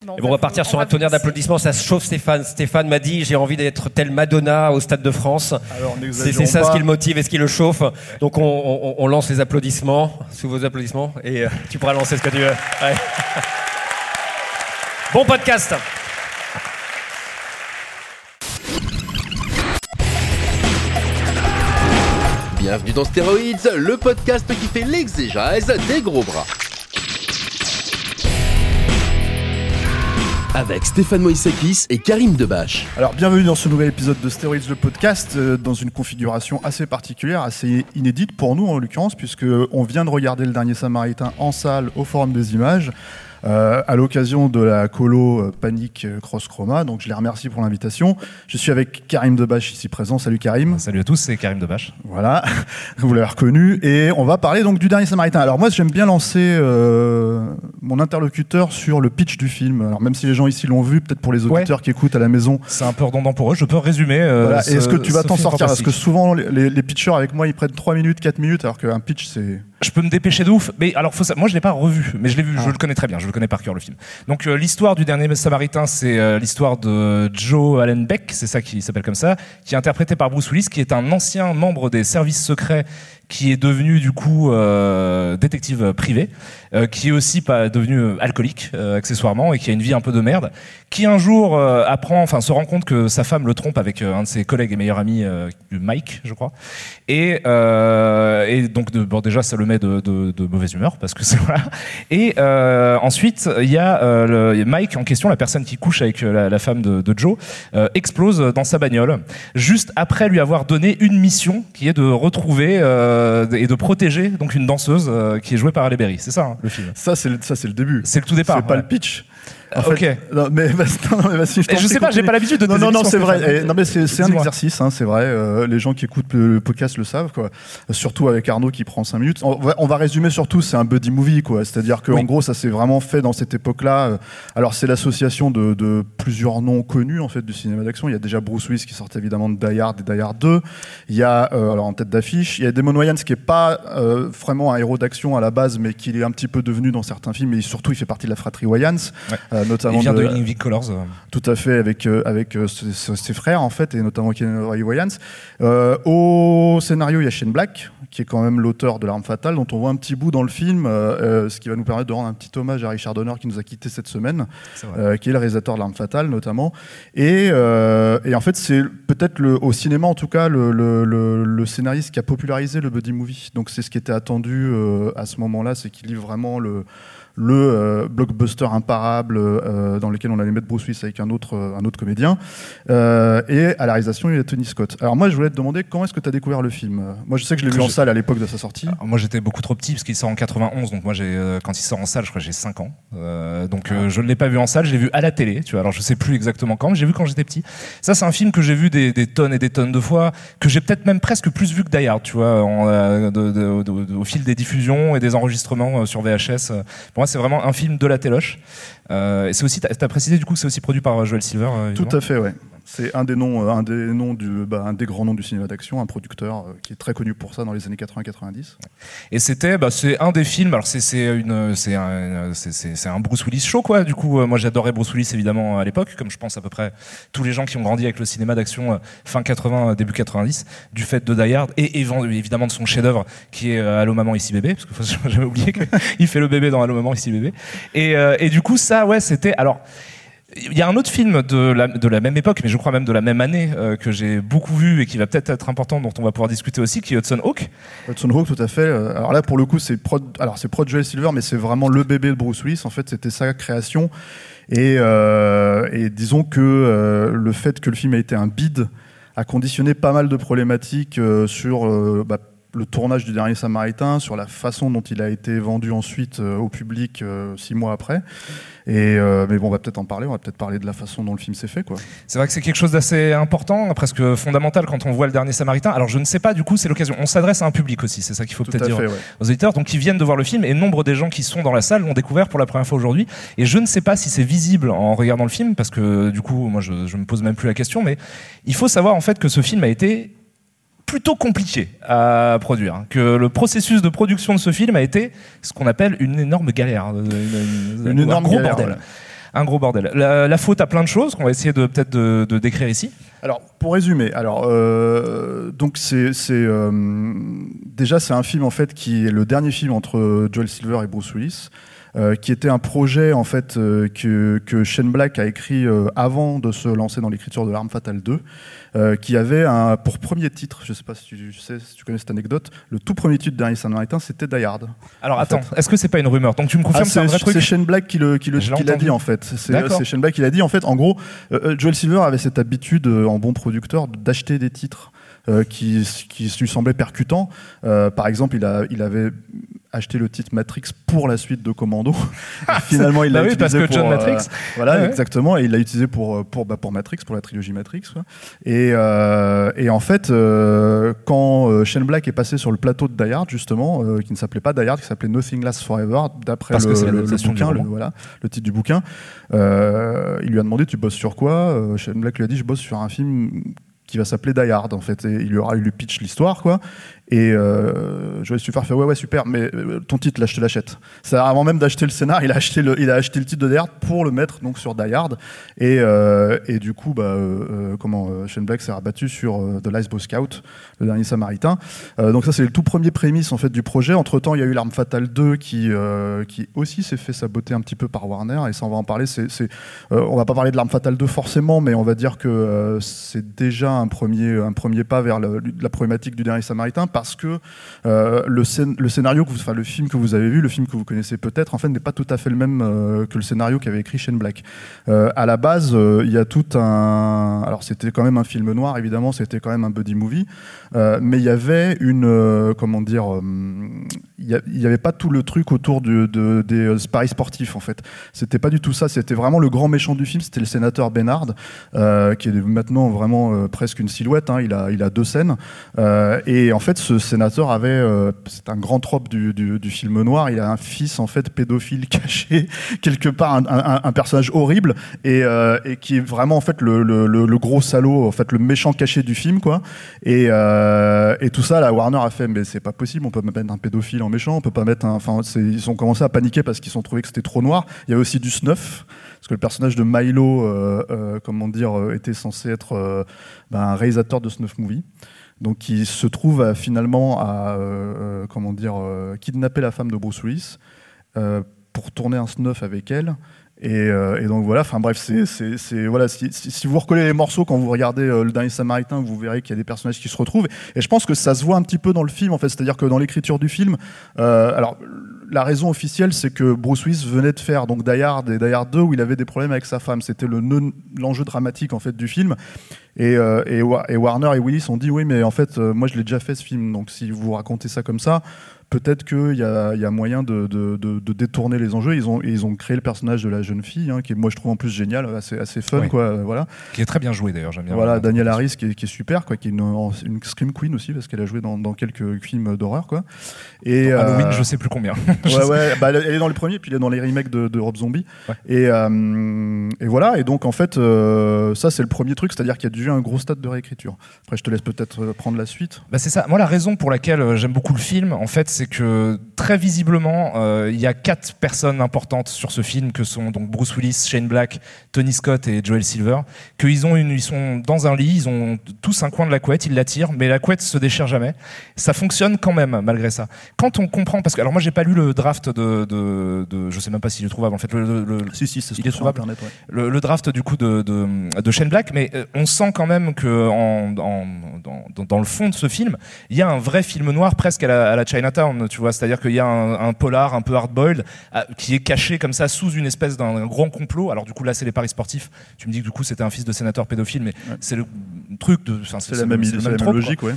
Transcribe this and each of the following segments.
Et bon, on va partir sur un tonnerre d'applaudissements. Ça se chauffe, Stéphane. Stéphane m'a dit j'ai envie d'être tel Madonna au Stade de France. C'est ça ce qui le motive et ce qui le chauffe. Donc on, on- on lance les applaudissements, sous vos applaudissements, et euh, tu pourras lancer ce que tu veux. Ouais. Bon podcast. Bienvenue dans Stéroïdes, le podcast qui fait l'exégèse des gros bras. Avec Stéphane Moïsakis et Karim Debache. Alors bienvenue dans ce nouvel épisode de Steroids le podcast euh, dans une configuration assez particulière, assez inédite pour nous en l'occurrence puisque on vient de regarder le dernier Samaritain en salle au Forum des images euh, à l'occasion de la colo euh, Panique euh, Cross Chroma. Donc je les remercie pour l'invitation. Je suis avec Karim Debache ici présent. Salut Karim. Salut à tous, c'est Karim Debache. Voilà, vous l'avez reconnu. Et on va parler donc du dernier Samaritain. Alors moi, j'aime bien lancer euh, mon interlocuteur sur le pitch du film. Alors même si les gens ici l'ont vu, peut-être pour les auditeurs qui écoutent à la maison. C'est un peu redondant pour eux, je peux résumer. euh, Voilà. Est-ce que tu vas t'en sortir? Parce que souvent, les, les pitchers avec moi, ils prennent 3 minutes, 4 minutes, alors qu'un pitch, c'est... Je peux me dépêcher de ouf. Mais alors, faut ça... moi, je l'ai pas revu, mais je l'ai vu, Ah. je le connais très bien, je le connais par cœur le film. Donc, euh, l'histoire du dernier Samaritain, c'est euh, l'histoire de Joe Allen Beck, c'est ça qui s'appelle comme ça, qui est interprété par Bruce Willis, qui est un ancien membre des services secrets, qui est devenu du coup euh, détective privé, euh, qui est aussi pas devenu euh, alcoolique euh, accessoirement et qui a une vie un peu de merde, qui un jour euh, apprend, enfin se rend compte que sa femme le trompe avec euh, un de ses collègues et meilleurs amis, Mike, je crois, et, et donc de, bon, déjà ça le met de, de, de mauvaise humeur parce que c'est voilà. Et ensuite il y a Mike en question, la personne qui couche avec la, femme de, de Joe, explose dans sa bagnole juste après lui avoir donné une mission qui est de retrouver euh, et de protéger donc une danseuse euh, qui est jouée par Halle Berry. C'est ça hein, le film. Ça, c'est le, ça, c'est le début. C'est le tout départ. C'est pas le pitch. En Ok. non, mais, vas- non, mais vas-y, Et t'en je prie, sais pas, j'ai continue. pas l'habitude de Non, tes non, non, émissions, c'est vrai. Eh, non, mais c'est c'est un Dis-moi. exercice, hein, c'est vrai. Euh, les gens qui écoutent le, podcast le savent, quoi. Surtout avec Arnaud qui prend 5 minutes. On va, on va résumer surtout, c'est un buddy movie, quoi. C'est-à-dire qu'en Oui. gros, ça s'est vraiment fait dans cette époque-là. Euh, Alors, c'est l'association de, de plusieurs noms connus, en fait, du cinéma d'action. Il y a déjà Bruce Willis qui sort évidemment de Die Hard et Die Hard 2. Il y a, euh, alors en tête d'affiche, il y a Damon Wayans qui est pas euh, vraiment un héros d'action à la base, mais qui est un petit peu devenu dans certains films. Et surtout, il fait partie de la fratrie Wayans, Ouais. euh, notamment Il vient de, de- Living Colors. euh. tout à fait avec euh, avec euh, ses, frères en fait et notamment Ken Wayans. Euh, au scénario, il y a Shane Black qui est quand même l'auteur de l'arme fatale dont on voit un petit bout dans le film, euh, euh, ce qui va nous permettre de rendre un petit hommage à Richard Donner qui nous a quitté cette semaine, euh, qui est le réalisateur de l'arme fatale notamment. Et, euh, et en fait, c'est peut-être au cinéma en tout cas le, le, le- le scénariste qui a popularisé le buddy movie. Donc c'est ce qui était attendu euh, à ce moment-là, c'est qu'il livre vraiment le le euh, blockbuster imparable euh, dans lequel on allait mettre Bruce Willis avec un autre, euh, un autre comédien. Et à la réalisation, il y a Tony Scott. Alors moi, je voulais te demander comment est-ce que tu as découvert le film? Moi, je sais que je l'ai vu en salle à l'époque de sa sortie. Alors, moi j'étais beaucoup trop petit parce qu'il sort en 91 donc moi j'ai quand il sort en salle je crois que j'ai 5 ans donc je ne l'ai pas vu en salle je l'ai vu à la télé tu vois alors je sais plus exactement quand mais j'ai vu quand j'étais petit ça c'est un film que j'ai vu des, des tonnes et des tonnes de fois que j'ai peut-être même presque plus vu que Die Hard tu vois en, de- de- de- de- au fil des diffusions et des enregistrements sur VHS pour moi c'est vraiment un film de la téloche Euh, c'est aussi t'as as précisé du coup que c'est aussi produit par euh, Joel Silver euh, Tout à fait, ouais. C'est un des noms, euh, un des noms du, bah, un des grands noms du cinéma d'action, un producteur euh, qui est très connu pour ça dans les années 80-90. Et c'était, bah, c'est un des films. Alors c'est c'est une, c'est un, c'est- un Bruce Willis show quoi. Du coup, euh, moi j'adorais Bruce Willis évidemment à l'époque, comme je pense à peu près tous les gens qui ont grandi avec le cinéma d'action fin 80, euh, début 90, du fait de Die Hard et évidemment de son chef-d'œuvre qui est Allô maman ici bébé, parce que faut jamais oublier qu'il fait le bébé dans Allô maman ici bébé. Et, et du coup ça, ouais, c'était alors. Il y a un autre film de la, même époque, mais je crois même de la même année, euh, que j'ai beaucoup vu et qui va peut-être être important, dont on va pouvoir discuter aussi, qui est Hudson Hawk. Hudson Hawk, tout à fait. Euh, Alors là, pour le coup, c'est prod, alors c'est prod Joel Silver, mais c'est vraiment le bébé de Bruce Willis. En fait, c'était sa création. Et, euh, et disons que euh, le fait que le film ait été un bid a conditionné pas mal de problématiques sur bah, le tournage du dernier Samaritain, sur la façon dont il a été vendu ensuite euh, au public euh, six mois après. Et euh, mais bon, on va peut-être en parler. On va peut-être parler de la façon dont le film s'est fait, quoi. C'est vrai que c'est quelque chose d'assez important, presque fondamental quand on voit le dernier Samaritain. Alors je ne sais pas, du coup, c'est l'occasion. On s'adresse à un public aussi, c'est ça qu'il faut peut-être dire aux éditeurs, donc qui viennent de voir le film. Et nombre des gens qui sont dans la salle l'ont découvert pour la première fois aujourd'hui. Et je ne sais pas si c'est visible en regardant le film, parce que du coup, moi, je, je me pose même plus la question. Mais il faut savoir en fait que ce film a été plutôt compliqué à produire. Hein. Que le processus de production de ce film a été ce qu'on appelle une énorme galère. Une, énorme un gros bordel. Un gros bordel. La, faute à plein de choses qu'on va essayer de peut-être de, décrire ici. Alors, pour résumer, alors euh, donc c'est euh, déjà c'est un film en fait qui est le dernier film entre Joel Silver et Bruce Willis. Euh, qui était un projet en fait euh, que, que, Shane Black a écrit euh, avant de se lancer dans l'écriture de L'Arme Fatale 2, qui avait un, pour premier titre, je ne sais pas si tu, sais, si tu connais cette anecdote, le tout premier titre dernier Saint Martin, c'était Die Hard. Alors attends, est-ce que c'est pas une rumeur? Donc tu me confirmes ah, c'est un vrai truc? C'est Shane Black qui l'a qui le, qui dit en fait. C'est Shane Black qui l'a dit en fait. En gros, Joel Silver avait cette habitude en bon producteur d'acheter des titres. Qui, qui lui semblaient percutants. par exemple, il, a, il avait acheté le titre Matrix pour la suite de Commando. finalement, il l'a bah utilisé pour John Matrix. Euh, voilà, exactement. Et il l'a utilisé pour euh, pour bah, pour Matrix, pour la trilogie Matrix. Et euh, et en fait, quand Shane Black est passé sur le plateau de Die Hard, justement, qui ne s'appelait pas Die Hard, qui s'appelait Nothing Lasts Forever, d'après le, le, bouquin, le, voilà, le titre du bouquin, il lui a demandé tu bosses sur quoi? Shane Black lui a dit je bosse sur un film qui va s'appeler Die en fait. Et il lui aura eu le pitch l'histoire quoi. Et euh, Joël Suffar fait ouais ouais super, mais euh, ton titre là je te l'achète. Ça avant même d'acheter le scénar, il a acheté le, il a acheté le titre de Die Hard pour le mettre donc sur Die Hard. Et, euh, et du coup bah euh, comment Shane Black s'est rabattu sur The Last Boy Scout, le dernier Samaritain. donc ça c'est le tout premier prémisse en fait du projet. Entre temps il y a eu l'arme fatale 2 qui qui aussi s'est fait saboter un petit peu par Warner et ça on va en parler. C'est on va pas parler de l'arme fatale 2 forcément, mais on va dire que c'est déjà un premier un premier pas vers la problématique du dernier Samaritain parce que euh, le, scénario, que vous, enfin le film que vous avez vu, le film que vous connaissez peut-être, en fait, n'est pas tout à fait le même euh, que le scénario qu'avait écrit Shane Black. Euh, à la base, il y a tout un, alors c'était quand même un film noir, évidemment, c'était quand même un buddy movie, mais il y avait une, comment dire, il n'y avait pas tout le truc autour de, des paris sportifs en fait. C'était pas du tout ça. C'était vraiment le grand méchant du film. C'était le sénateur Bernard, qui est maintenant vraiment presque une silhouette. Hein. Il a, il a deux scènes. et en fait, ce sénateur avait, euh, c'est un grand trope du, film noir, il a un fils en fait pédophile caché quelque part, un, personnage horrible et, euh, et, qui est vraiment en fait le, gros salaud, en fait le méchant caché du film quoi. Et, euh, tout ça, Warner a fait, mais c'est pas possible, on peut mettre un pédophile en méchant, on peut pas mettre un, enfin ils ont commencé à paniquer parce qu'ils ont trouvé que c'était trop noir. Il y avait aussi du snuff parce que le personnage de Milo, comment dire, était censé être ben, un réalisateur de snuff movie donc qui se trouve finalement à euh, euh, comment dire euh, kidnapper la femme de Bruce Willis pour tourner un snuff avec elle. Et, donc voilà, enfin bref, c'est voilà, si, vous recollez les morceaux quand vous regardez le dernier Samaritain, vous verrez qu'il y a des personnages qui se retrouvent. Et je pense que ça se voit un petit peu dans le film, en fait, c'est-à-dire que dans l'écriture du film, alors la raison officielle, c'est que Bruce Willis venait de faire donc Die Hard et Die Hard 2 où il avait des problèmes avec sa femme. C'était l'enjeu dramatique en fait du film. Et, euh, et, Warner et Willis ont dit oui, mais en fait, euh, moi je l'ai déjà fait ce film. Donc si vous racontez ça comme ça, peut-être qu'il y a, y a, moyen de, de, de, détourner les enjeux. Ils ont, ils ont créé le personnage de la jeune fille, hein, qui est, moi je trouve en plus génial, assez, assez fun, quoi. Voilà. Qui est très bien joué d'ailleurs, j'aime bien. Voilà, Daniel Harris qui est, qui est, super, quoi, qui est une, une scream queen aussi parce qu'elle a joué dans, dans quelques films d'horreur, quoi. Et Halloween, euh, je sais plus combien. ouais, ouais, bah, elle est dans le premier, puis elle est dans les remakes de, Rob Zombie. Et, euh, et voilà, et donc en fait, euh, ça c'est le premier truc, c'est-à-dire qu'il y a déjà un gros stade de réécriture. Après, je te laisse peut-être prendre la suite. Bah, c'est ça. Moi, la raison pour laquelle j'aime beaucoup le film, en fait, c'est que très visiblement, euh, il y a quatre personnes importantes sur ce film que sont donc Bruce Willis, Shane Black, Tony Scott et Joel Silver. Qu'ils ont une, ils sont dans un lit, ils ont tous un coin de la couette, ils la tirent, mais la couette se déchire jamais. Ça fonctionne quand même malgré ça. Quand on comprend, parce que alors moi j'ai pas lu le draft de, de, de je sais même pas s'il est trouvable en fait. Le, le, si si, il est trouvable. Internet, ouais. le, draft du coup de, de, de Shane Black, mais euh, on sent quand même que en, en, dans, dans, le fond de ce film, il y a un vrai film noir presque à la, à la Chinatown tu vois, c'est-à-dire qu'il y a un, polar un peu hard-boiled qui est caché comme ça sous une espèce d'un grand complot. Alors du coup là c'est les paris sportifs. Tu me dis que du coup c'était un fils de sénateur pédophile, mais c'est le truc de, c'est la même, idée, la même logique, ouais.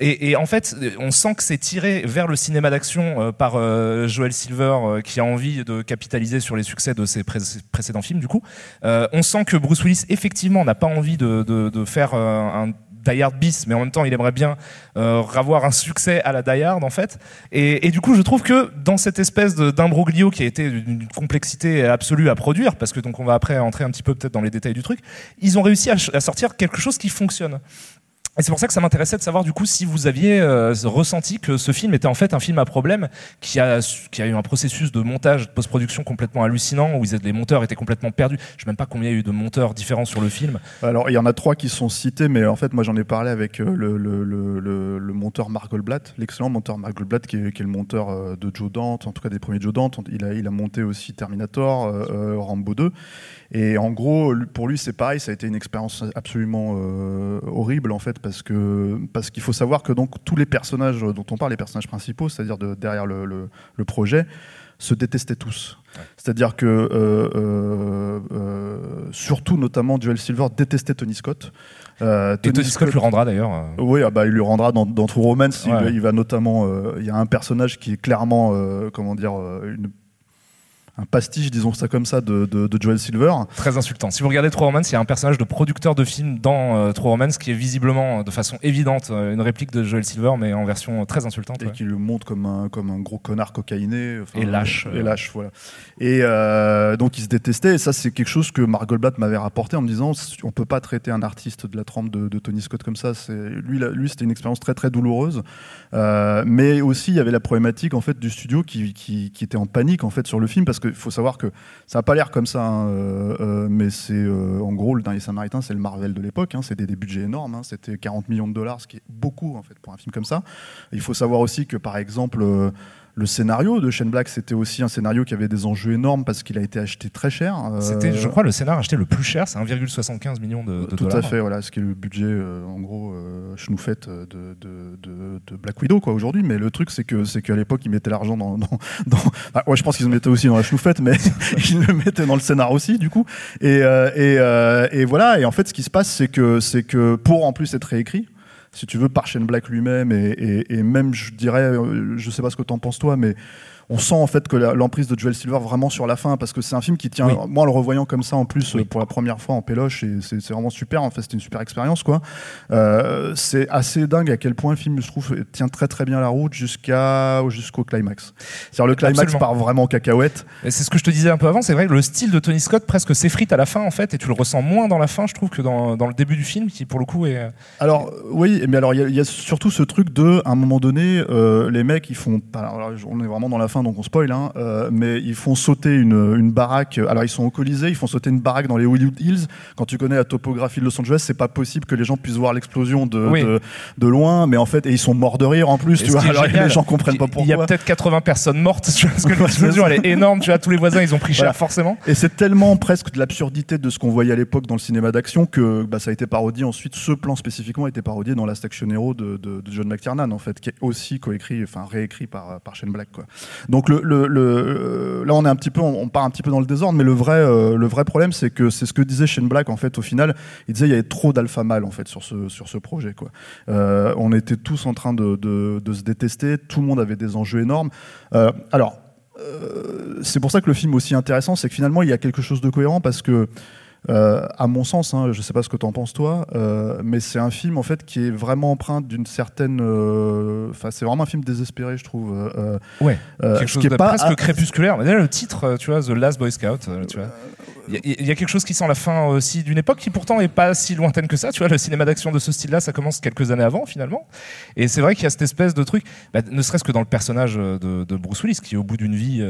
Et, en fait, on sent que c'est tiré vers le cinéma d'action euh, par euh, Joel Silver, euh, qui a envie de capitaliser sur les succès de ses précédents films. Du coup, on sent que Bruce Willis effectivement n'a pas envie de, faire un Die bis, mais en même temps, il aimerait bien avoir un succès à la Die en fait. Et, du coup, je trouve que dans cette espèce d'imbroglio qui a été d'une complexité absolue à produire, parce que donc on va après entrer un petit peu peut-être dans les détails du truc, ils ont réussi à sortir quelque chose qui fonctionne. Et c'est pour ça que ça m'intéressait de savoir du coup si vous aviez euh, ressenti que ce film était en fait un film à problème qui a, eu un processus de montage, de post-production complètement hallucinant où les monteurs étaient complètement perdus. Je ne sais même pas combien il y a eu de monteurs différents sur le film. Alors il y en a trois qui sont cités, mais en fait moi j'en ai parlé avec euh, le, monteur Mark Goldblatt, l'excellent monteur Mark Goldblatt qui est, le monteur euh, de Joe Dante, en tout cas des premiers Joe Dante. Il a monté aussi Terminator, Rambo 2. Et en gros, pour lui, c'est pareil, ça a été une expérience absolument horrible en fait parce que parce qu'il faut savoir que donc tous les personnages dont on parle, les personnages principaux, c'est-à-dire de, derrière le, le, projet, se détestaient tous. C'est-à-dire que euh, euh, euh, surtout notamment Joel Silver détestait Tony Scott. Euh, Tony, Tony Scott, lui rendra d'ailleurs. Oui, ah bah, il lui rendra dans, dans True Romance. Il, il, va notamment, il y a un personnage qui est clairement, comment dire, une un pastiche, disons ça comme ça, de, de, Joel Silver. Très insultant. Si vous regardez True Romance, il y a un personnage de producteur de film dans euh, True Romance qui est visiblement, de façon évidente, euh, une réplique de Joel Silver, mais en version très insultante. Et qui le montre comme un, comme un gros connard cocaïné. et lâche. Et lâche, voilà. Et euh, donc il se détestait, et ça c'est quelque chose que Mark Goldblatt m'avait rapporté en me disant on peut pas traiter un artiste de la trempe de, Tony Scott comme ça. Lui, lui c'était une expérience très très douloureuse. mais aussi il y avait la problématique en fait du studio qui, qui, qui était en panique en fait sur le film parce que il faut savoir que ça n'a pas l'air comme ça, hein, euh, euh, mais c'est euh, en gros le dernier Samaritain, c'est le Marvel de l'époque. Hein, c'était des budgets énormes. Hein, c'était 40 millions de dollars, ce qui est beaucoup en fait pour un film comme ça. Il faut savoir aussi que par exemple le scénario de Shane Black, c'était aussi un scénario qui avait des enjeux énormes parce qu'il a été acheté très cher. C'était, je crois, le scénario acheté le plus cher, c'est 1,75 millions de, Tout dollars. Tout à fait, voilà, ce qui est le budget, en gros, euh, chenoufette de, de, de, Black Widow, quoi, aujourd'hui. Mais le truc, c'est que, c'est qu'à l'époque, ils mettaient l'argent dans. dans, ouais, je pense qu'ils le mettaient aussi dans la chenoufette, mais ils le mettaient dans le scénario aussi, du coup. Et, et, et, voilà. Et en fait, ce qui se passe, c'est que, c'est que pour en plus être réécrit, si tu veux, par Shane Black lui-même, et, et, même, je dirais, euh, je sais pas ce que t'en penses toi, mais on sent en fait que l'emprise de Joel Silver vraiment sur la fin parce que c'est un film qui tient moi en le revoyant comme ça en plus pour la première fois en péloche et c'est vraiment super en fait c'était une super expérience quoi. Euh, c'est assez dingue à quel point le film je trouve tient très très bien la route jusqu'à jusqu'au climax. C'est-à-dire le climax part vraiment en cacahuète. C'est ce que je te disais un peu avant c'est vrai que le style de Tony Scott presque s'effrite à la fin en fait et tu le ressens moins dans la fin je trouve que dans, dans le début du film qui pour le coup est alors oui mais alors il y, a surtout ce truc de à un moment donné euh, les mecs ils font alors, on est vraiment dans la donc on spoil, hein, euh, mais ils font sauter une, une, baraque. Alors ils sont au Colisée, ils font sauter une baraque dans les Hollywood Hills. Quand tu connais la topographie de Los Angeles, c'est pas possible que les gens puissent voir l'explosion de, de, loin, mais en fait, et ils sont morts de rire en plus, tu vois. Alors, les gens comprennent pas pourquoi. Il y a peut-être 80 personnes mortes, tu vois, parce que l'explosion elle est énorme, tu vois, tous les voisins ils ont pris cher forcément. Et c'est tellement presque de l'absurdité de ce qu'on voyait à l'époque dans le cinéma d'action que bah, ça a été parodié ensuite. Ce plan spécifiquement a été parodié dans Last Action Hero de, de, John McTiernan en fait, qui est aussi coécrit, enfin réécrit par, par Shane Black. Quoi. Donc euh, là on est un petit peu, on, part un petit peu dans le désordre, mais le vrai, euh, le vrai problème, c'est que c'est ce que disait Shane Black en fait. Au final, il disait il y avait trop d'alpha mâle en fait sur ce sur ce projet. Quoi. Euh, on était tous en train de, de, se détester, tout le monde avait des enjeux énormes. alors, c'est pour ça que le film est aussi intéressant, c'est que finalement il y a quelque chose de cohérent parce que à mon sens, hein, je ne sais pas ce que tu en penses toi, euh, mais c'est un film en fait qui est vraiment empreint d'une certaine. Euh, enfin, c'est vraiment un film désespéré, je trouve. ouais. quelque chose qui de presque crépusculaire. Mais le titre, tu vois, The Last Boy Scout, tu vois. Il y, a quelque chose qui sent la fin aussi d'une époque qui pourtant est pas si lointaine que ça. Tu vois, le cinéma d'action de ce style-là, ça commence quelques années avant finalement. Et c'est vrai qu'il y a cette espèce de truc, bah, ne serait-ce que dans le personnage de, de, Bruce Willis, qui au bout d'une vie,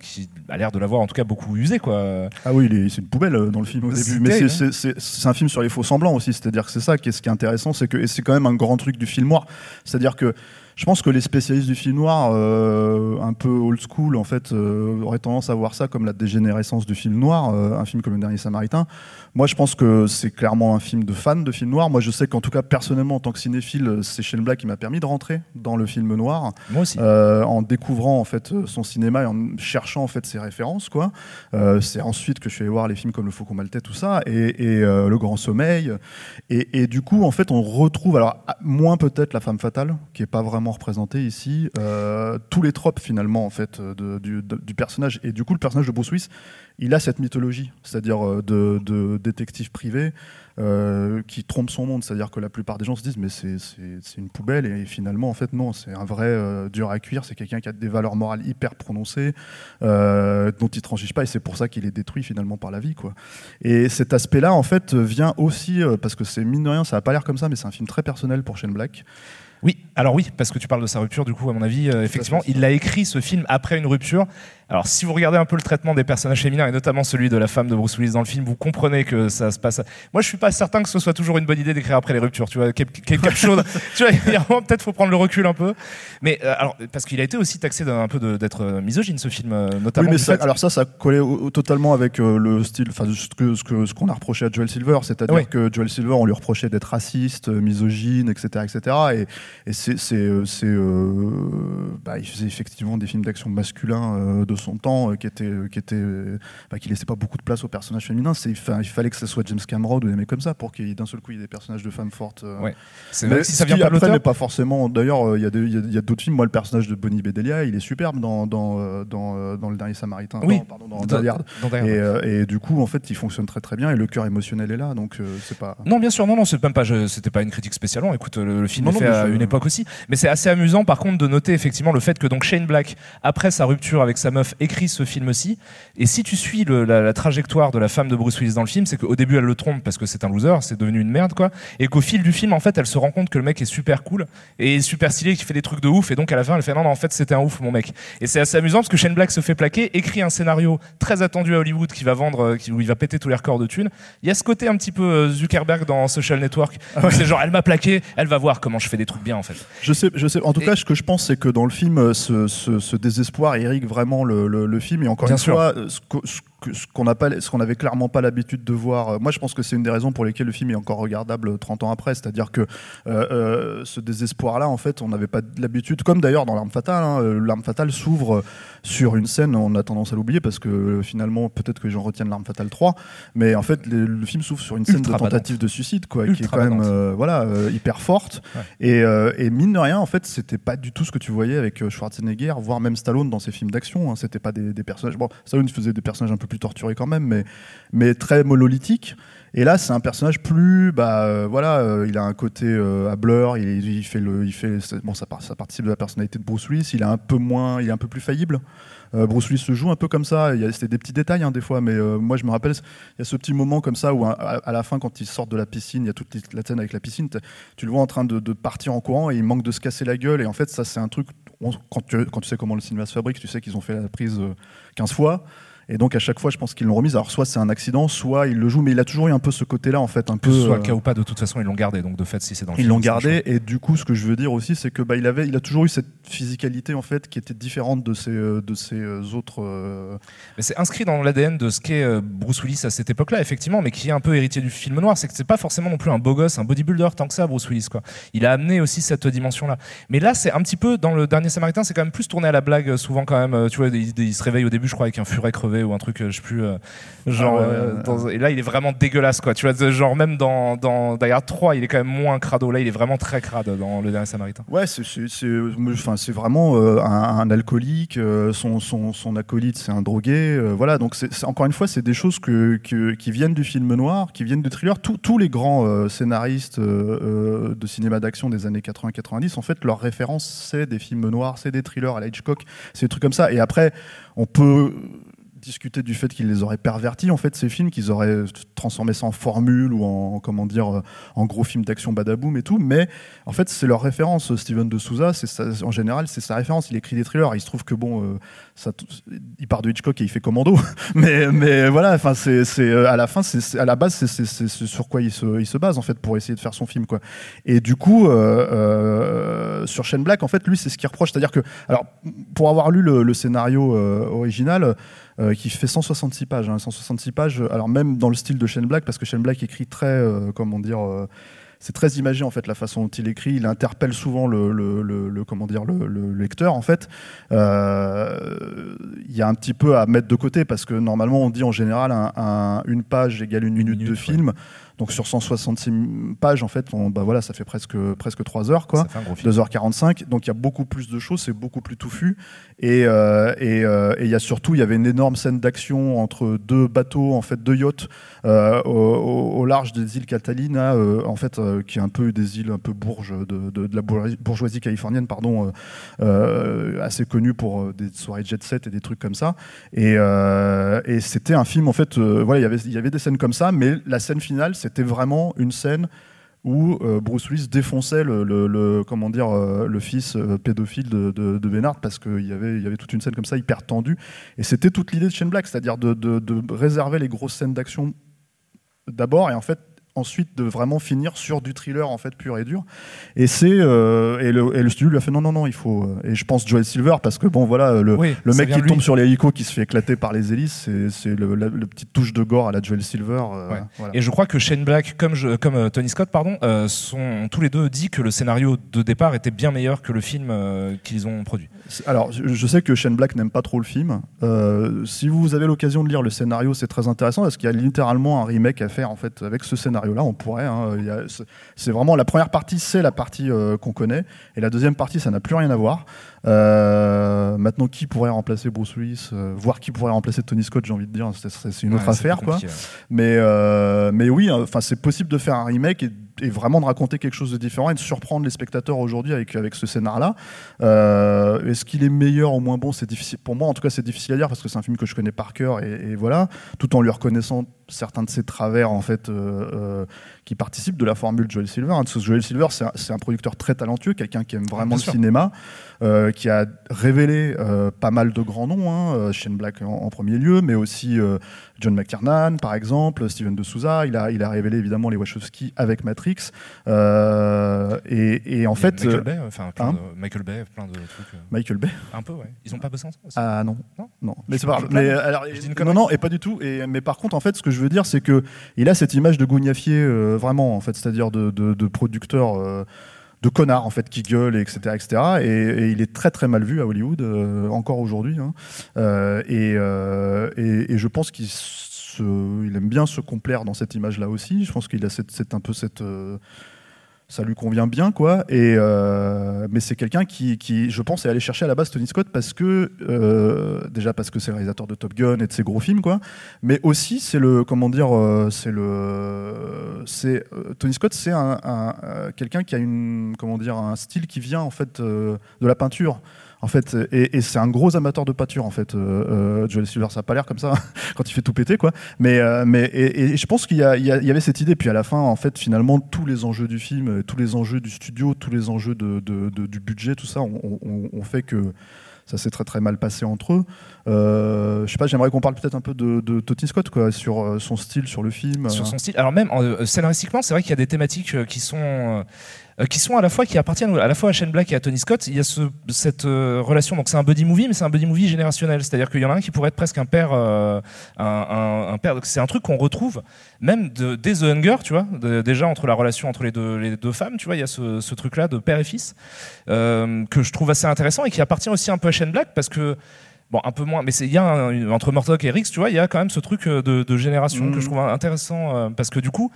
qui a l'air de l'avoir en tout cas beaucoup usé, quoi. Ah oui, c'est une poubelle dans le film. Mais c'est un film sur les faux semblants aussi. C'est-à-dire que c'est ça qui est, ce qui est intéressant, c'est que et c'est quand même un grand truc du film noir. C'est-à-dire que Je pense que les spécialistes du film noir, euh, un peu old school, en fait, euh, auraient tendance à voir ça comme la dégénérescence du film noir, euh, un film comme Le Dernier Samaritain. Moi, je pense que c'est clairement un film de fan de film noir. Moi, je sais qu'en tout cas, personnellement, en tant que cinéphile, c'est Shane Black qui m'a permis de rentrer dans le film noir. Moi aussi. en découvrant en fait son cinéma et en cherchant en fait ses références, quoi. c'est ensuite que je suis allé voir les films comme Le Faucon Maltais, tout ça, et, Le Grand Sommeil. Et, et, du coup, en fait, on retrouve, alors moins peut-être La Femme Fatale, qui est pas vraiment représenté ici euh, tous les tropes finalement en fait du, personnage et du coup le personnage de Bruce Willis il a cette mythologie c'est-à-dire euh, de, détective privé euh, qui trompe son monde. C'est-à-dire que la plupart des gens se disent mais c'est une poubelle. Et finalement en fait non c'est un vrai dur à cuire. C'est quelqu'un qui a des valeurs morales hyper prononcées dont il transige pas. Et c'est pour ça qu'il est détruit finalement par la vie quoi. Et cet aspect là en fait vient aussi parce que c'est mine de rien ça a pas l'air comme ça mais c'est un film très personnel pour Shane Black. Oui, alors oui, parce que tu parles de sa rupture, du coup, à mon avis, euh, effectivement, il a écrit ce film après une rupture. Alors, si vous regardez un peu le traitement des personnages féminins, et notamment celui de la femme de Bruce Willis dans le film, vous comprenez que ça se passe. Moi, je suis pas certain que ce soit toujours une bonne idée d'écrire après les ruptures. Tu vois, quelque chose. tu vois, peut-être faut prendre le recul un peu. Mais euh, alors, parce qu'il a été aussi taxé d'un peu d'être euh, misogyne, ce film, notamment. Oui, mais alors ça, ça collait totalement avec le style, enfin, ce que ce que ce qu'on a reproché à Joel Silver, c'est-à-dire que Joel Silver, on lui reprochait d'être raciste, misogyne, etc., etc. Et, et c'est euh, c'est, euh, bah, il faisait effectivement des films d'action masculins euh, de son temps qui étaient, qui étaient, bah, qui laissaient pas beaucoup de place aux personnages féminins. C'est, il, fallait que ce soit James Cameron ou des mecs comme ça pour qu'il d'un seul coup il y ait des personnages de femmes fortes. Ouais. C'est si ça vient pas après, mais pas forcément. D'ailleurs, il y a, il y a d'autres films. Moi, le personnage de Bonnie Bedelia, il est superbe dans dans, dans, dans le dernier Samaritain. Oui. pardon, dans, dans, et, et, du coup, en fait, il fonctionne très très bien et le cœur émotionnel est là. Donc c'est pas. Non, bien sûr, non, non, c'est même pas, c'était pas une critique spécialement. Écoute, le, film est fait à une époque aussi. Mais c'est assez amusant par contre de noter effectivement le fait que donc Shane Black, après sa rupture avec sa meuf, écrit ce film-ci. Et si tu suis la, trajectoire de la femme de Bruce Willis dans le film, c'est qu'au début elle le trompe parce que c'est un loser, c'est devenu une merde quoi. Et qu'au fil du film, en fait, elle se rend compte que le mec est super cool et super stylé, qui fait des trucs de ouf. Et donc à la fin, elle fait non, non en fait c'était un ouf mon mec. Et c'est assez amusant parce que Shane Black se fait plaquer, écrit un scénario très attendu à Hollywood qui va vendre, euh, où il va péter tous les records de thunes. Il y a ce côté un petit peu euh, Zuckerberg dans Social Network. Ah c'est genre elle m'a plaqué, elle va voir comment je fais des trucs bien en fait. Je sais, je sais. En tout cas, ce que je pense, c'est que dans le film, euh, ce, ce, ce désespoir irrigue vraiment le, le, le, film. Et encore une fois, ce, ce ce qu'on pas, ce qu'on avait clairement pas l'habitude de voir. Euh, moi, je pense que c'est une des raisons pour lesquelles le film est encore regardable 30 ans après. C'est-à-dire que euh, euh, ce désespoir-là, en fait, on n'avait pas l'habitude, comme d'ailleurs dans L'arme fatale. Hein, L'arme fatale s'ouvre sur une scène, on a tendance à l'oublier parce que finalement, peut-être que j'en retiens L'arme fatale 3, mais en fait, le, film s'ouvre sur une scène de tentative de suicide, quoi, qui est quand même voilà, hyper forte. Et, et, mine de rien, en fait, c'était pas du tout ce que tu voyais avec Schwarzenegger, voire même Stallone dans ses films d'action. Hein. C'était pas des, des personnages. Bon, Stallone faisait des personnages un peu plus torturé quand même, mais, mais très monolithique. Et là, c'est un personnage plus, bah euh, voilà, euh, il a un côté euh, à blur, il, fait il fait, bon, ça, ça, participe de la personnalité de Bruce Willis. Il est un peu moins, il est un peu plus faillible. Bruce Willis se joue un peu comme ça. Il c'était des petits détails hein, des fois, mais moi je me rappelle, il y a ce petit moment comme ça où à, la fin, quand il sort de la piscine, il y a toute la scène avec la piscine. Tu le vois en train de, de, partir en courant et il manque de se casser la gueule. Et en fait, ça c'est un truc. quand, tu, quand tu sais comment le cinéma se fabrique, tu sais qu'ils ont fait la prise 15 fois. Et donc à chaque fois, je pense qu'ils l'ont remise. Alors soit c'est un accident, soit il le joue, mais il a toujours eu un peu ce côté-là en fait, un peu. Soit le cas ou pas, de toute façon, ils l'ont gardé. Donc de fait, si c'est dans le ils l'ont gardé. Et du coup, ce que je veux dire aussi, c'est que bah, il avait, il a toujours eu cette physicalité en fait qui était différente de ses, euh, de ses euh, autres. Euh, mais c'est inscrit dans l'ADN de ce qu'est Bruce Willis à cette époque-là, effectivement, mais qui est un peu héritier du film noir. C'est que c'est pas forcément non plus un beau gosse, un bodybuilder tant que ça, Bruce Willis quoi. Il a amené aussi cette dimension-là. Mais là, c'est un petit peu dans le dernier Samaritain, c'est quand même plus tourné à la blague souvent quand même. Tu vois, il, se réveille au début, je crois, avec un furet crevé ou un truc, je sais plus euh, genre, ah euh, et là, il est vraiment dégueulasse, quoi. Tu vois, genre même dans, dans Die 3, il est quand même moins crado. Là, il est vraiment très crade dans Le Dernier Samaritain. Ouais, c'est c'est vraiment euh, un, alcoolique. son, son, son, acolyte, c'est un drogué. voilà, donc c'est encore une fois, c'est des choses que, qui viennent du film noir, qui viennent du thriller. tous les grands scénaristes de cinéma d'action des années 80-90, en fait, leur référence, c'est des films noirs, c'est des thrillers à la Hitchcock, c'est des trucs comme ça. Et après, on peut discuté du fait qu'ils les auraient pervertis, en fait, ces films, qu'ils auraient transformé ça en formule ou en, comment dire, en gros film d'action badaboum et tout. Mais en fait, c'est leur référence. Steven de Souza, c'est en général, c'est sa référence. Il écrit des thrillers. Il se trouve que bon, euh, ça, il part de Hitchcock et il fait Commando. mais, mais voilà, enfin, c'est à la fin, c'est à la base, c'est sur quoi il se, il se base en fait pour essayer de faire son film, quoi. Et du coup, sur Shane Black, en fait, lui, c'est ce qu'il reproche, c'est-à-dire que, alors, pour avoir lu le, scénario original. Euh, qui fait 166 pages. 166 hein, pages, alors même dans le style de Shane Black, parce que Shane Black écrit très, euh, comment dire, euh, c'est très imagé en fait la façon dont il écrit. Il interpelle souvent le, le, comment dire le, lecteur en fait. Il y a un petit peu à mettre de côté parce que normalement on dit en général une page égale une, minute, de film. Donc sur 166 pages, en fait, on, bah voilà, ça fait presque, presque 3 heures, quoi. 2h45. Donc il y a beaucoup plus de choses, c'est beaucoup plus touffu. Et euh, euh, et il y a surtout, il y avait une énorme scène d'action entre deux bateaux, en fait, deux yachts euh, au, large des îles Catalina, en fait, qui est un peu des îles un peu bourges de, de, la bourgeoisie californienne, pardon, assez connues pour des soirées jet set et des trucs comme ça. Et, et c'était un film, en fait, voilà, y il y avait des scènes comme ça, mais la scène finale, c'est c'était vraiment une scène où euh, Bruce Willis défonçait le, euh, le fils euh, pédophile de, de, Bernard parce qu'il y avait, y avait toute une scène comme ça hyper tendue. Et c'était toute l'idée de Shane Black, c'est-à-dire de, de, réserver les grosses scènes d'action d'abord et en fait ensuite de vraiment finir sur du thriller en fait pur et dur. Et c'est euh, et, le, et, le, studio lui a fait non non non il faut euh, et je pense Joel Silver parce que bon voilà le, le mec qui tombe sur l'hélico qui se fait éclater par les hélices c'est le, la, petite touche de gore à la Joel Silver. Euh, et je crois que Shane Black comme je, comme Tony Scott pardon sont tous les deux dit que le scénario de départ était bien meilleur que le film qu'ils ont produit. Alors je sais que Shane Black n'aime pas trop le film. si vous avez l'occasion de lire le scénario c'est très intéressant parce qu'il y a littéralement un remake à faire en fait avec ce scénario là on pourrait. Hein, c'est vraiment la première partie, c'est la partie euh, qu'on connaît, et la deuxième partie, ça n'a plus rien à voir. Euh, maintenant, qui pourrait remplacer Bruce Willis, euh, voire qui pourrait remplacer Tony Scott, j'ai envie de dire, c'est une autre affaire, quoi. Mais, mais oui, enfin, c'est possible de faire un remake et et vraiment de raconter quelque chose de différent et de surprendre les spectateurs aujourd'hui avec, avec ce scénar-là. Euh, est-ce qu'il est meilleur ou moins bon? C'est difficile. Pour moi, en tout cas, c'est difficile à dire parce que c'est un film que je connais par cœur et, voilà, tout en lui reconnaissant certains de ses travers en fait euh, euh, qui participent de la formule Joel Silver. Hein, Joel Silver, c'est un, producteur très talentueux, quelqu'un qui aime vraiment le cinéma, qui a révélé pas mal de grands noms, hein, Shane Black en, premier lieu, mais aussi John McTiernan, par exemple, Steven de Souza. Il a, il a révélé évidemment les Wachowski avec Matrix. Euh, et, en fait. Michael Bay, enfin, plein hein de, Michael Bay, plein de trucs. Euh. Michael Bay Un peu, ouais. Ils n'ont pas besoin Ah non. Non, non. Mais c'est pas Mais, alors, non, non, et pas du tout. Et, mais par contre, en fait, ce que je veux dire, c'est qu'il a cette image de gougnafier, euh, vraiment, en fait, c'est-à-dire de, producteur de connard en fait qui gueule etc etc et, il est très très mal vu à Hollywood encore aujourd'hui hein. et, je pense qu'il il aime bien se complaire dans cette image-là aussi. Je pense qu'il a cette, un peu cette euh, ça lui convient bien, quoi. Et euh, mais c'est quelqu'un qui, qui, je pense, est allé chercher à la base Tony Scott parce que euh, déjà parce que c'est le réalisateur de Top Gun et de ses gros films, quoi. Mais aussi c'est le, comment dire, c'est le, c'est Tony Scott, c'est un, quelqu'un qui a une, comment dire, un style qui vient en fait de la peinture en fait, et, c'est un gros amateur de pâture en fait. Euh, euh Joel Silver, ça n'a pas l'air comme ça quand il fait tout péter quoi. Mais, euh, mais et, je pense qu'il y, avait cette idée. Puis à la fin, en fait, finalement, tous les enjeux du film, tous les enjeux du studio, tous les enjeux du budget, tout ça, on, fait que ça s'est très très mal passé entre eux. Euh, je sais pas, j'aimerais qu'on parle peut-être un peu de, de Scott sur euh, son style, sur le film. Sur son style. Alors même scénaristiquement, c'est vrai qu'il y a des thématiques qui sont euh, qui sont à la fois qui appartiennent à la fois à Shane Black et à Tony Scott. Il y a ce, cette euh, relation, donc c'est un buddy movie, mais c'est un buddy movie générationnel. C'est-à-dire qu'il y en a un qui pourrait être presque un père, euh, un, un, père. C'est un truc qu'on retrouve même de, dès The Hunger, tu vois, déjà entre la relation entre les deux, les deux femmes, tu vois, il y a ce, ce truc-là de père et fils que je trouve assez intéressant et qui appartient aussi un peu à Shane Black parce que bon un peu moins mais il y a entre Murdoch et Rix tu vois il y a quand même ce truc de, de génération que je trouve intéressant parce que du coup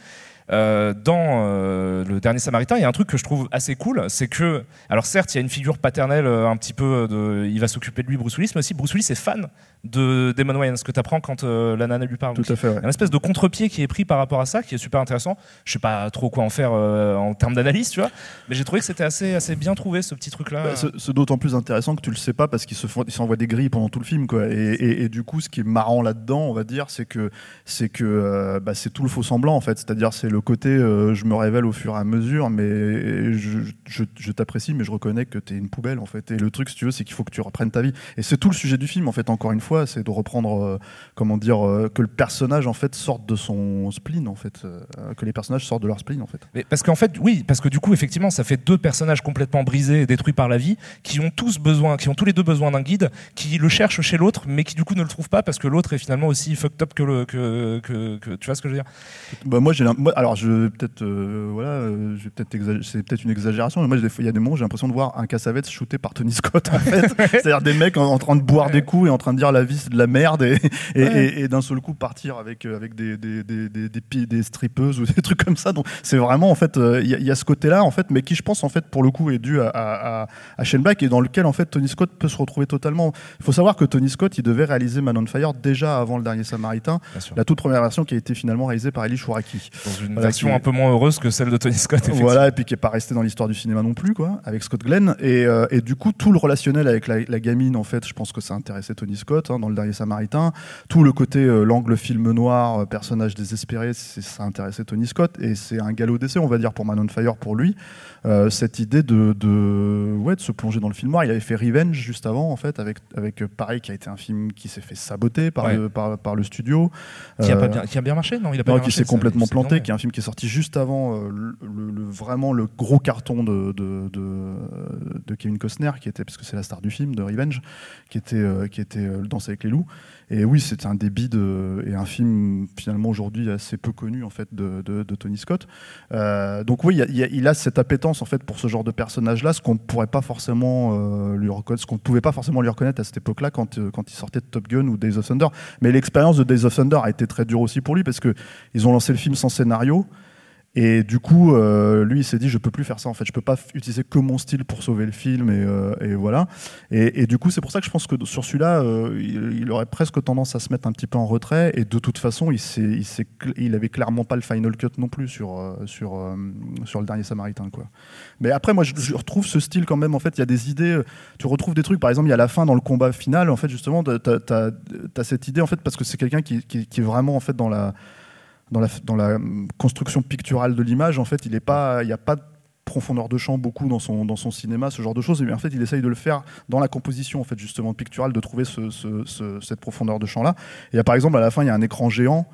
euh, dans euh, le dernier Samaritain, il y a un truc que je trouve assez cool, c'est que, alors certes, il y a une figure paternelle euh, un petit peu de, il va s'occuper de lui, Bruce Willis, mais aussi Bruce Willis est fan de Damon Wayans que tu apprends quand euh, la nana lui parle. Tout à fait. Un espèce de contre-pied qui est pris par rapport à ça, qui est super intéressant. Je sais pas trop quoi en faire en termes d'analyse, tu vois, mais j'ai trouvé que c'était assez, assez bien trouvé ce petit truc-là. Bah, c'est d'autant plus intéressant que tu le sais pas parce qu'ils s'envoient des grilles pendant tout le film, quoi. Et, et, du coup, ce qui est marrant là-dedans, on va dire, c'est que c'est que bah, c'est tout le faux semblant en fait. C'est-à-dire, c'est le côté je me révèle au fur et à mesure, mais je, je, je t'apprécie, mais je reconnais que tu es une poubelle en fait. Et le truc, si tu veux, c'est qu'il faut que tu reprennes ta vie. Et c'est tout le sujet du film, en fait. Encore une fois, c'est de reprendre euh, comment dire, euh, que le personnage en fait sorte de son spleen, en fait, euh, que les personnages sortent de leur spleen, en fait. Mais parce qu'en fait, oui, parce que du coup, effectivement, ça fait deux personnages complètement brisés et détruits par la vie, qui ont tous besoin, qui ont tous les deux besoin d'un guide, qui le cherchent chez l'autre, mais qui du coup ne le trouvent pas parce que l'autre est finalement aussi fucked up que le, que, que, tu vois ce que je veux dire? Bah moi, j'ai, alors je peut-être, voilà, peut-être c'est peut-être une exagération, mais moi, il y a des moments, j'ai l'impression de voir un Cassavetes shooté par Tony Scott, en fait. C'est-à-dire des mecs en, train de boire des coups et en train de dire la vie c'est de la merde et, et, d'un seul coup partir avec, euh, avec des, des, des, des, des strippeuses ou des trucs comme ça. Donc c'est vraiment en fait, euh, il y, a ce côté-là en fait, mais qui je pense en fait pour le coup est dû à, à, à Shane Black et dans lequel en fait Tony Scott peut se retrouver totalement. Il faut savoir que Tony Scott il devait réaliser Man on Fire déjà avant le dernier Samaritain, la toute première version qui a été finalement réalisée par Eli Shuraki. Dans une version un peu moins heureuse que celle de Tony Scott. Voilà et puis qui est pas restée dans l'histoire du cinéma non plus quoi, avec Scott Glenn et, euh, et du coup tout le relationnel avec la, la, gamine en fait, je pense que ça intéressait Tony Scott hein, dans le dernier Samaritain. Tout le côté euh, l'angle film noir, euh, personnage désespéré, ça intéressait Tony Scott et c'est un galop d'essai, on va dire, pour Man on Fire pour lui. Euh, cette idée de, de, ouais, de se plonger dans le film noir. Il avait fait Revenge juste avant, en fait, avec, avec pareil, qui a été un film qui s'est fait saboter par, le, par, par, le studio. Qui, a bien, qui a bien marché Non, il a pas non, qui s'est complètement planté, qui est un film qui est sorti juste avant le, vraiment le gros carton de, de, Kevin Costner, qui était, parce que c'est la star du film, de Revenge, qui était, qui était Danse avec les loups. Et oui, c'est un débit de, et un film finalement aujourd'hui assez peu connu en fait de, de, Tony Scott. Euh, donc oui, il, a cette appétence en fait pour ce genre de personnage-là, ce qu'on pourrait pas forcément euh, lui reconnaître, ce qu'on pouvait pas forcément lui reconnaître à cette époque-là quand, euh, quand il sortait de Top Gun ou Days of Thunder. Mais l'expérience de Days of Thunder a été très dure aussi pour lui parce que ils ont lancé le film sans scénario. Et du coup, euh, lui, il s'est dit, je peux plus faire ça. En fait, je peux pas utiliser que mon style pour sauver le film. Et, euh, voilà. Et, du coup, c'est pour ça que je pense que sur celui-là, euh, il, aurait presque tendance à se mettre un petit peu en retrait. Et de toute façon, il, il, avait clairement pas le final cut non plus sur, sur, sur le dernier Samaritain. Quoi. Mais après, moi, je, retrouve ce style quand même. En fait, il y a des idées. Tu retrouves des trucs. Par exemple, il y a la fin dans le combat final. En fait, justement, tu as, cette idée, en fait, parce que c'est quelqu'un qui, qui est vraiment en fait dans la dans la, la construction picturale de l'image, en fait, il n'y a pas de profondeur de champ beaucoup dans son, cinéma, ce genre de choses. Et en fait, il essaye de le faire dans la composition, en fait, justement, picturale, de trouver cette profondeur de champ-là. Et par exemple, à la fin, il y a un écran géant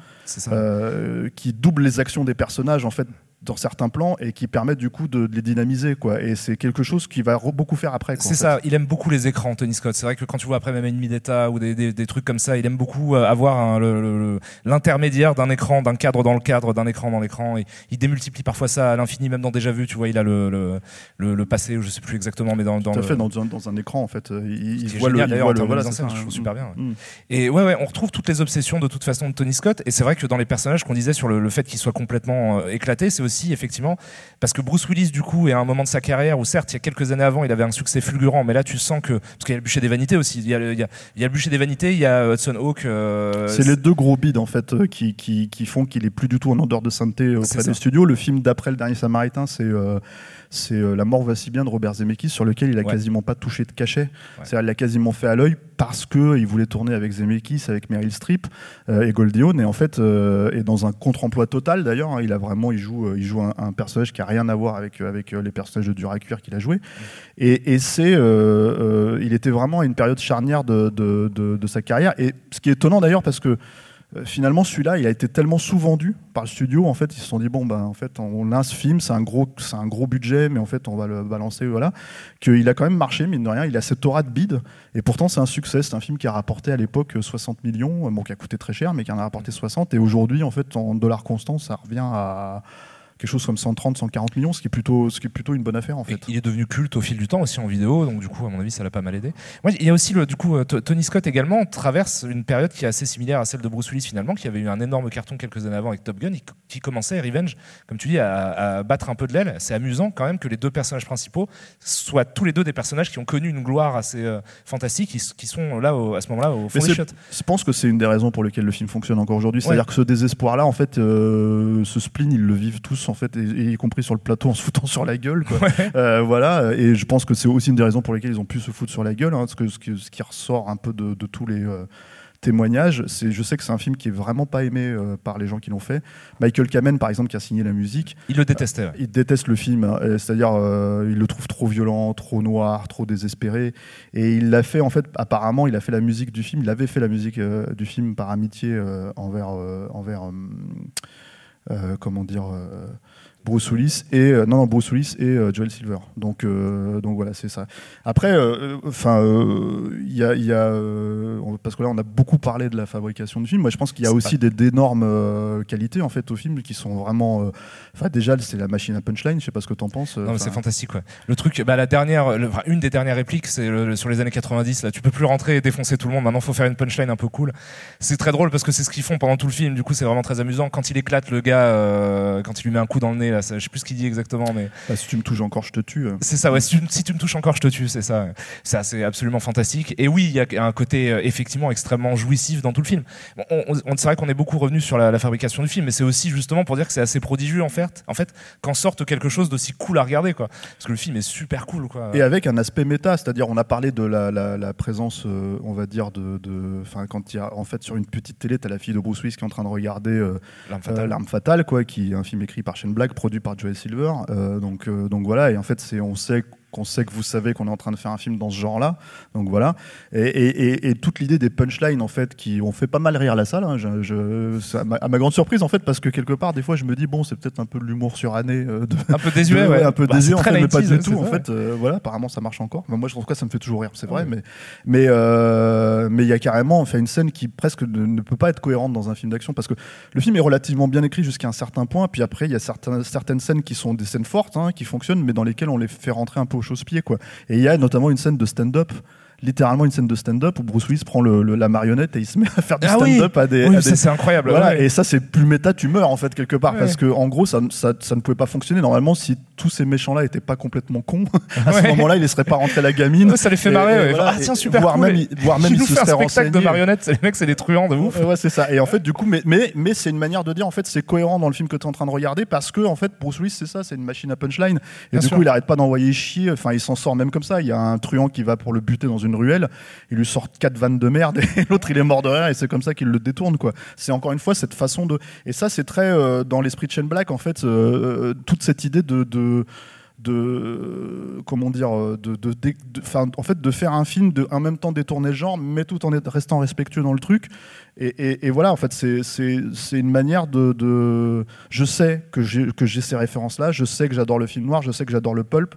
euh, qui double les actions des personnages, en fait, dans certains plans et qui permettent du coup de, les dynamiser quoi. Et c'est quelque chose qui va beaucoup faire après c'est ça il aime beaucoup les écrans Tony Scott. C'est vrai que quand tu vois après même Enemy d'État ou des, des, trucs comme ça il aime beaucoup euh, avoir l'intermédiaire d'un écran d'un cadre dans le cadre d'un écran dans l'écran et il démultiplie parfois ça à l'infini même dans déjà vu tu vois il a le, le, le, passé je sais plus exactement mais dans, dans Tout à fait dans, dans, un écran en fait il, voit le, d'ailleurs voilà, je trouve super bien mm. et ouais ouais on retrouve toutes les obsessions de toute façon de Tony Scott et c'est vrai que dans les personnages qu'on disait sur le, fait qu'il soit complètement euh, éclaté c'est aussi effectivement, parce que Bruce Willis, du coup, est à un moment de sa carrière où, certes, il y a quelques années avant, il avait un succès fulgurant, mais là, tu sens que. Parce qu'il y a le bûcher des vanités aussi. Il y a le, il y a, le bûcher des vanités, il y a Hudson Hawk. Euh, c'est les deux gros bids, en fait, euh, qui, qui, qui font qu'il est plus du tout en odeur de sainteté auprès des studios. Le film d'après Le Dernier Samaritain, c'est c'est euh, La mort va si bien de Robert Zemeckis, sur lequel il a quasiment pas touché de cachet. C'est-à-dire, il l'a quasiment fait à l'œil parce qu'il voulait tourner avec Zemeckis, avec Meryl Streep euh, et Goldie Hawn, et en fait, euh, et dans un contre-emploi total d'ailleurs. Hein, il a vraiment, il joue, il joue un, personnage qui a rien à voir avec, avec les personnages de dur à cuire qu'il a joué. Et, et c'est, il était vraiment à une période charnière de, de, de, de sa carrière. Et ce qui est étonnant d'ailleurs, parce que euh, finalement, celui-là, il a été tellement sous-vendu par le studio. En fait, ils se sont dit bon, ben, en fait, on a ce film, c'est un gros, c'est un gros budget, mais en fait, on va le balancer, voilà. Qu'il a quand même marché, mine de rien. Il a cette aura de bide, et pourtant, c'est un succès. C'est un film qui a rapporté à l'époque 60 millions, bon, qui a coûté très cher, mais qui en a rapporté 60. Et aujourd'hui, en fait, en dollars constants, ça revient à quelque chose comme 130, 140 millions, ce qui est plutôt, ce qui est plutôt une bonne affaire en fait. il est devenu culte au fil du temps aussi en vidéo, donc du coup, à mon avis, ça l'a pas mal aidé. Moi, il y a aussi le, du coup, Tony Scott également traverse une période qui est assez similaire à celle de Bruce Willis finalement, qui avait eu un énorme carton quelques années avant avec Top Gun, qui commençait Revenge, comme tu dis, à, battre un peu de l'aile. C'est amusant quand même que les deux personnages principaux soient tous les deux des personnages qui ont connu une gloire assez euh, fantastique, qui, sont là à ce moment-là au Je pense que c'est une des raisons pour lesquelles le film fonctionne encore aujourd'hui. C'est-à-dire que ce désespoir-là, en fait, euh, ce spleen, ils le vivent tous, en fait, et, y compris sur le plateau en se foutant sur la gueule. Euh, voilà, et je pense que c'est aussi une des raisons pour lesquelles ils ont pu se foutre sur la gueule, hein, parce que ce, qui, ce, qui ressort un peu de, tous les témoignage. C'est, je sais que c'est un film qui est vraiment pas aimé euh, par les gens qui l'ont fait. Michael Kamen, par exemple, qui a signé la musique. Il le détestait. Euh, il déteste le film, hein, c'est-à-dire euh, il le trouve trop violent, trop noir, trop désespéré. Et il l'a fait, en fait, apparemment, il a fait la musique du film. Il avait fait la musique du film par amitié envers, envers comment dire Bruce Willis et euh, non, non Bruce Willis et euh, Joel Silver. Donc euh, donc voilà c'est ça. Après enfin il y a, y a parce que là on a beaucoup parlé de la fabrication du film. Moi je pense qu'il y a aussi des d'énormes qualités en fait au film qui sont vraiment. Enfin déjà c'est la machine à punchline. Je sais pas ce que t'en penses. Non c'est fantastique. Le truc bah la dernière une des dernières répliques c'est sur les années 90 là tu peux plus rentrer et défoncer tout le monde. Maintenant faut faire une punchline un peu cool. C'est très drôle parce que c'est ce qu'ils font pendant tout le film. Du coup c'est vraiment très amusant quand il éclate le gars quand il lui met un coup dans le nez je sais plus ce qu'il dit exactement, mais. Bah, si tu me touches encore, je te tue. C'est ça, ouais. Si tu, me touches encore, je te tue, c'est ça. Ça, c'est absolument fantastique. Et oui, il y a un côté euh, effectivement extrêmement jouissif dans tout le film. on, c'est vrai qu'on est beaucoup revenu sur la, fabrication du film, mais c'est aussi justement pour dire que c'est assez prodigieux en fait, en fait, qu'en sorte quelque chose d'aussi cool à regarder, quoi. Parce que le film est super cool, quoi. Et avec un aspect méta, c'est-à-dire on a parlé de la, présence, euh, on va dire de, enfin quand il y a en fait sur une petite télé, t'as la fille de Bruce Willis qui est en train de regarder euh, L'arme fatale. quoi, qui est un film écrit par Shane Black, produit par Joel Silver. Euh, donc, euh, donc voilà, et en fait, on sait qu'on sait que vous savez qu'on est en train de faire un film dans ce genre-là. Donc voilà. Et, toute l'idée des punchlines, en fait, qui ont fait pas mal rire la salle, hein, je, à, ma, grande surprise, en fait, parce que quelque part, des fois, je me dis, bon, c'est peut-être un peu de l'humour suranné. Euh, un peu désuet, ouais. Un peu bah, désuet, en fait, mais pas du tout. En fait, euh, voilà, apparemment, ça marche encore. moi, je trouve que ça me fait toujours rire, c'est vrai, mais mais euh, mais il y a carrément fait une scène qui presque ne, peut pas être cohérente dans un film d'action parce que le film est relativement bien écrit jusqu'à un certain point, puis après, il y a certaines, certaines scènes qui sont des scènes fortes, hein, qui fonctionnent, mais dans lesquelles on les fait rentrer un peu au chausse-pied. Et il y a notamment une scène de stand-up littéralement une scène de stand-up où Bruce Willis prend le, la marionnette et il se met à faire du ah stand-up à des. Oui, c'est incroyable. Voilà, Et ça, c'est plus méta, tu meurs en fait quelque part parce que en gros, ça, ça, ça, ne pouvait pas fonctionner. Normalement, si tous ces méchants-là étaient pas complètement cons, à ce moment-là, il ne serait pas rentré la gamine. ça les fait marrer. ah tiens, super voire Même, voire même, il se serait renseigné. spectacle de marionnettes, les mecs, c'est des truands de ouf. Ouais, c'est ça. Et en fait, du coup, mais mais, mais c'est une manière de dire en fait, c'est cohérent dans le film que tu es en train de regarder parce que en fait, Bruce Willis, c'est ça, c'est une machine à punchline. Et du coup, il arrête pas d'envoyer chier. Enfin, il s'en sort même comme ça. Il y a un truand qui va pour le buter dans une ruelle il lui sort quatre vannes de merde et l'autre il est mort de rire et c'est comme ça qu'il le détourne quoi. C'est encore une fois cette façon de et ça c'est très euh, dans l'esprit de Shane Black en fait euh, euh, toute cette idée de, de comment dire de, en fait de faire un film de en même temps détourner le genre mais tout en restant respectueux dans le truc et, voilà en fait c'est une manière de, de je sais que j'ai que j'ai ces références là je sais que j'adore le film noir je sais que j'adore le pulp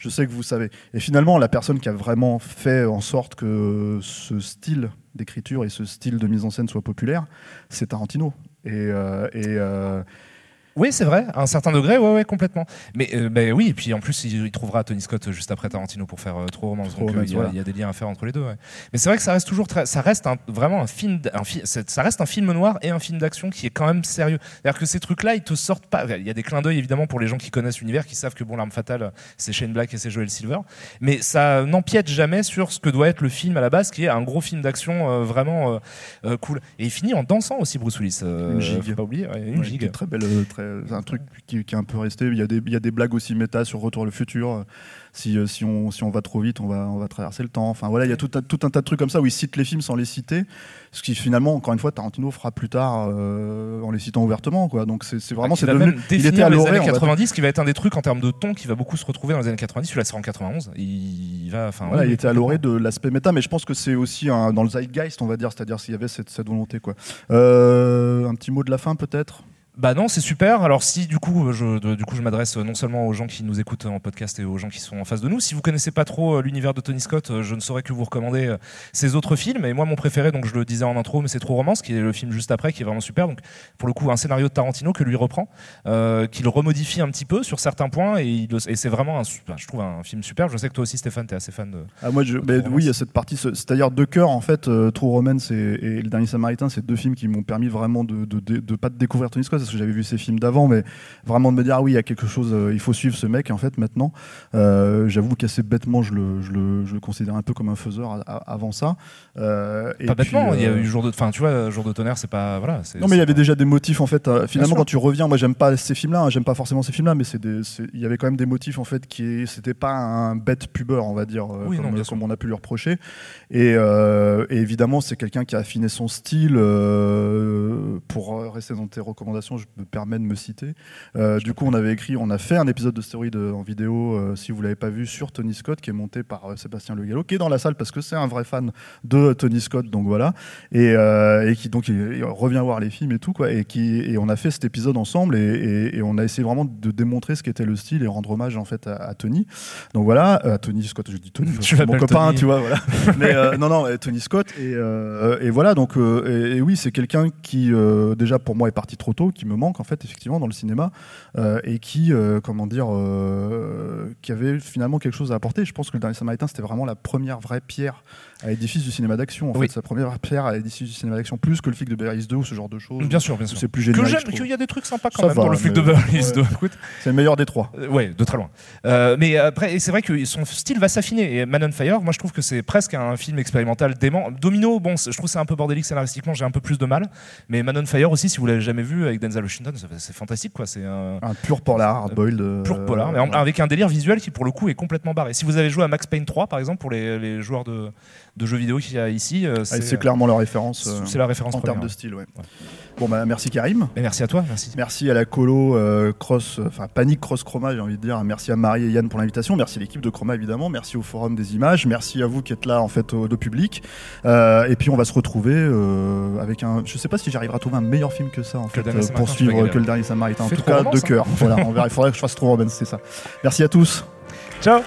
je sais que vous savez. Et finalement, la personne qui a vraiment fait en sorte que ce style d'écriture et ce style de mise en scène soit populaire, c'est Tarantino. Et, euh, euh, oui, c'est vrai, à un certain degré, ouais, ouais, complètement. Mais euh, ben oui, et puis en plus, il, trouvera Tony Scott juste après Tarantino pour faire euh, Trop Romance. Donc euh, il, y a, des liens à faire entre les deux. Mais c'est vrai que ça reste toujours très, ça reste vraiment un film, un ça reste un film noir et un film d'action qui est quand même sérieux. C'est-à-dire que ces trucs-là, ils te sortent pas. Il y a des clins d'œil évidemment pour les gens qui connaissent l'univers, qui savent que bon, l'arme fatale, c'est Shane Black et c'est Joel Silver. Mais ça n'empiète jamais sur ce que doit être le film à la base, qui est un gros film d'action vraiment cool. Et il finit en dansant aussi, Bruce Willis. une gigue. Faut pas oublier, une gigue. Très belle, très, un truc qui, est un peu resté. Il y, a des, il y a des blagues aussi méta sur Retour le futur. Si, euh, si, on, si on va trop vite, on va, on va traverser le temps. Enfin voilà, il y a tout, un, tout un tas de trucs comme ça où il cite les films sans les citer. Ce qui finalement, encore une fois, Tarantino fera plus tard euh, en les citant ouvertement. Quoi. Donc c'est vraiment. c'est devenu, il était à les années 90, qui va être un des trucs en termes de ton qui va beaucoup se retrouver dans les années 90. Celui-là sera en 91. Il, va, enfin, voilà, il était à l'orée de l'aspect méta, mais je pense que c'est aussi un, dans le zeitgeist, on va dire, c'est-à-dire s'il y avait cette, cette volonté. Quoi. Euh, un petit mot de la fin peut-être? Bah non, c'est super. Alors si du coup, je, du coup, je m'adresse non seulement aux gens qui nous écoutent en podcast et aux gens qui sont en face de nous. Si vous connaissez pas trop euh, l'univers de Tony Scott, euh, je ne saurais que vous recommander euh, ses autres films. Et moi, mon préféré, donc je le disais en intro, mais c'est Trop Romance, qui est le film juste après, qui est vraiment super. Donc pour le coup, un scénario de Tarantino que lui reprend, euh, qu'il remodifie un petit peu sur certains points, et, et c'est vraiment, un, je trouve, un film super. Je sais que toi aussi, Stéphane, tu es assez fan de. Ah moi, je, oui, il y a cette partie, c'est-à-dire deux cœurs en fait. True Romance et, et, Le Dernier Samaritain, c'est deux films qui m'ont permis vraiment de, de, de, de, pas de découvrir Tony Scott, parce que j'avais vu ses films avant, mais vraiment de me dire ah oui, il y a quelque chose, euh, il faut suivre ce mec en fait maintenant. Euh, J'avoue qu'assez bêtement, je le, je, le, je le considère un peu comme un faiseur avant ça. Euh, pas bêtement, il y a eu jour de, enfin tu vois, jour de tonnerre, c'est pas voilà. Non mais il y avait déjà des motifs en fait. Euh, finalement, quand tu reviens, moi j'aime pas ces films-là, hein, j'aime pas forcément ces films-là, mais c'est il y avait quand même des motifs en fait qui, c'était pas un bête pubeur, on va dire, oui, comme, non, comme on a pu lui reprocher. Et, et évidemment, c'est quelqu'un qui a affiné son style. pour rester dans tes recommandations, je me permets de me citer. Euh, du coup, on avait écrit, on a fait un épisode de Story en vidéo, euh, si vous l'avez pas vu, sur Tony Scott, qui est monté par euh, Sébastien Le Gallo, qui est dans la salle parce que c'est un vrai fan de Tony Scott, donc voilà, et, qui donc il, revient voir les films et tout quoi, et qui et on a fait cet épisode ensemble et, on a essayé vraiment de démontrer ce qu'était le style et rendre hommage en fait à, Tony. Donc voilà, à Tony Scott, je dis Tony, je mon copain, tu vois, voilà. Mais non non, Tony Scott et, et voilà donc et, oui, c'est quelqu'un qui déjà pour moi est parti trop tôt, qui me manque en fait effectivement dans le cinéma. Euh, et qui, euh, comment dire, euh, qui avait finalement quelque chose à apporter. Je pense que le dernier Samaritain, c'était vraiment la première vraie pierre à l'édifice du cinéma d'action. En fait, sa première pierre à l'édifice du cinéma d'action, plus que le flic de Beverly 2 ou ce genre de choses. Bien sûr, bien sûr. C'est plus génial. Qu'il y a des trucs sympas quand même dans le flic de Beverly 2. C'est le meilleur des trois. ouais, de très loin. Euh, mais après, c'est vrai que son style va s'affiner. Et Man on Fire, moi, je trouve que c'est presque un film expérimental dément. Domino, bon, je trouve c'est un peu bordélique scénaristiquement, j'ai un peu plus de mal. Mais Man on Fire aussi, si vous l'avez jamais vu avec Denzel Washington, c'est fantastique, quoi. C'est un... un pur polar, hard-boiled. Euh, pur polar, mais avec un délire visuel qui, pour le coup, est complètement barré. Si vous avez joué à Max Payne 3, par exemple, pour les, les joueurs de, de jeux vidéo qu'il y a ici. Euh, ah, c'est clairement la référence. c'est la référence en termes de style. Ouais. Bon, bah, merci Karim. Et merci à toi. Merci. Merci à la colo euh, cross, enfin panique cross chroma, j'ai envie de dire. Merci à Marie et Yann pour l'invitation. Merci à l'équipe de Chroma évidemment. Merci au forum des images. Merci à vous qui êtes là en fait au, de public. Euh, et puis on va se retrouver avec un. Je sais pas si j'arriverai à trouver un meilleur film que ça en fait pour suivre que le dernier Samaritain. En tout cas, de cœur. voilà, on verra. Il faudrait que je fasse trop Robin, c'est ça. Merci à tous. Ciao.